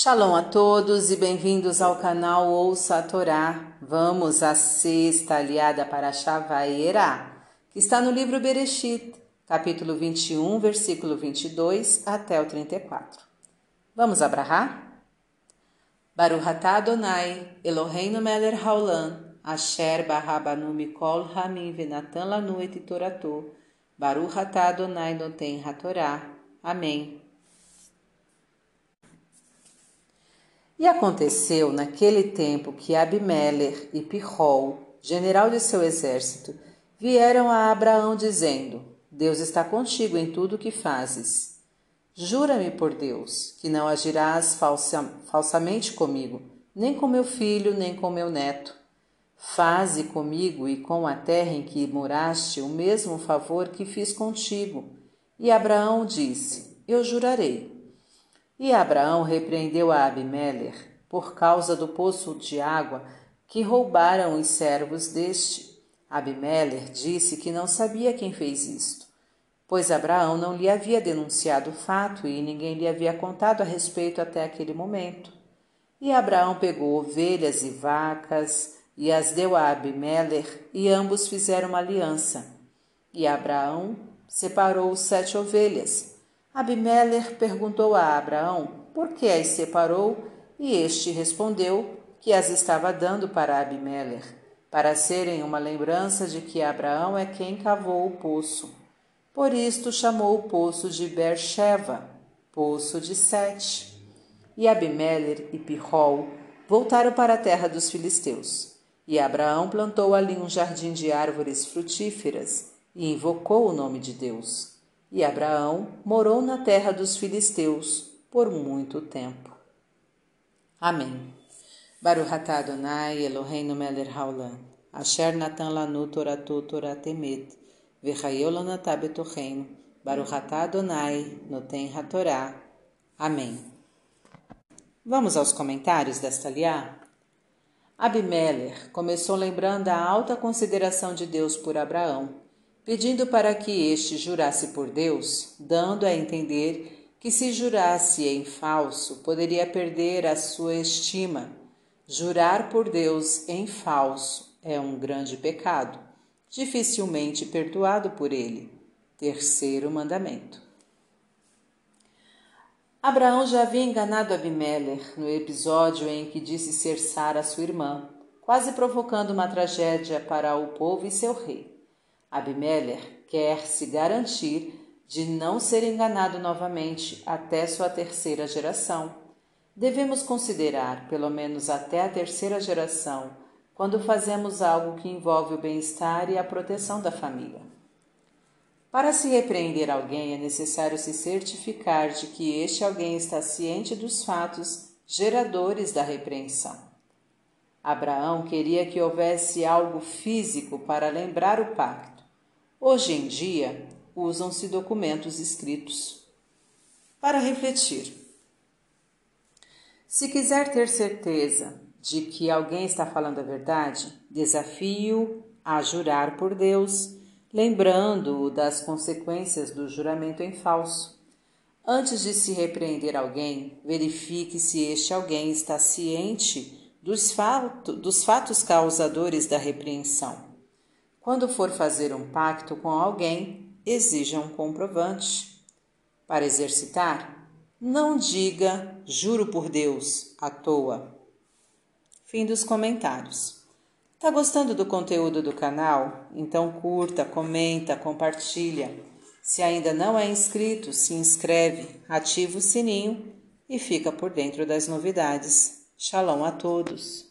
Shalom a todos e bem-vindos ao canal Ouça a Torá. Vamos à sexta aliada para Shavaerá, que está no livro Bereshit, capítulo 21, versículo 22 até o 34. Vamos abrahar? Baruch atah Adonai, Eloheinu melech haolam, asher barabanu mikol hamim venatan lanu et torato, Baruch atah Adonai noten hatorá. Amém. E aconteceu naquele tempo que Abimeler e Pirrol, general de seu exército, vieram a Abraão dizendo: Deus está contigo em tudo o que fazes. Jura-me por Deus que não agirás falsa, falsamente comigo, nem com meu filho, nem com meu neto. Faze comigo e com a terra em que moraste o mesmo favor que fiz contigo. E Abraão disse: Eu jurarei. E Abraão repreendeu a Abimeler por causa do poço de água que roubaram os servos deste. Abimeler disse que não sabia quem fez isto, pois Abraão não lhe havia denunciado o fato e ninguém lhe havia contado a respeito até aquele momento. E Abraão pegou ovelhas e vacas e as deu a Abimeler, e ambos fizeram uma aliança. E Abraão separou sete ovelhas Abimeler perguntou a Abraão por que as separou, e este respondeu que as estava dando para Abimeler, para serem uma lembrança de que Abraão é quem cavou o poço. Por isto chamou o poço de Beersheba, poço de Sete. E Abimeler e Pirrol voltaram para a terra dos filisteus. E Abraão plantou ali um jardim de árvores frutíferas e invocou o nome de Deus. E Abraão morou na terra dos filisteus por muito tempo. Amém. Baruch atah Adonai Eloheinu melech haolam, asher natan lanu toratu toratemet, v'chayeu lanatah betocheinu, Baruch atah Adonai noten hatorá. Amém. Vamos aos comentários desta liá? Abimelech começou lembrando a alta consideração de Deus por Abraão pedindo para que este jurasse por Deus, dando a entender que se jurasse em falso poderia perder a sua estima. Jurar por Deus em falso é um grande pecado, dificilmente perdoado por ele. Terceiro mandamento. Abraão já havia enganado Abimelech no episódio em que disse ser Sara sua irmã, quase provocando uma tragédia para o povo e seu rei. Abimelech quer se garantir de não ser enganado novamente até sua terceira geração. Devemos considerar, pelo menos até a terceira geração, quando fazemos algo que envolve o bem-estar e a proteção da família. Para se repreender alguém, é necessário se certificar de que este alguém está ciente dos fatos geradores da repreensão. Abraão queria que houvesse algo físico para lembrar o pacto Hoje em dia, usam-se documentos escritos. Para refletir. Se quiser ter certeza de que alguém está falando a verdade, desafio a jurar por Deus, lembrando-o das consequências do juramento em falso. Antes de se repreender alguém, verifique se este alguém está ciente dos, fato, dos fatos causadores da repreensão. Quando for fazer um pacto com alguém, exija um comprovante. Para exercitar, não diga juro por Deus à toa. Fim dos comentários. Tá gostando do conteúdo do canal? Então curta, comenta, compartilha. Se ainda não é inscrito, se inscreve, ativa o sininho e fica por dentro das novidades. Shalom a todos!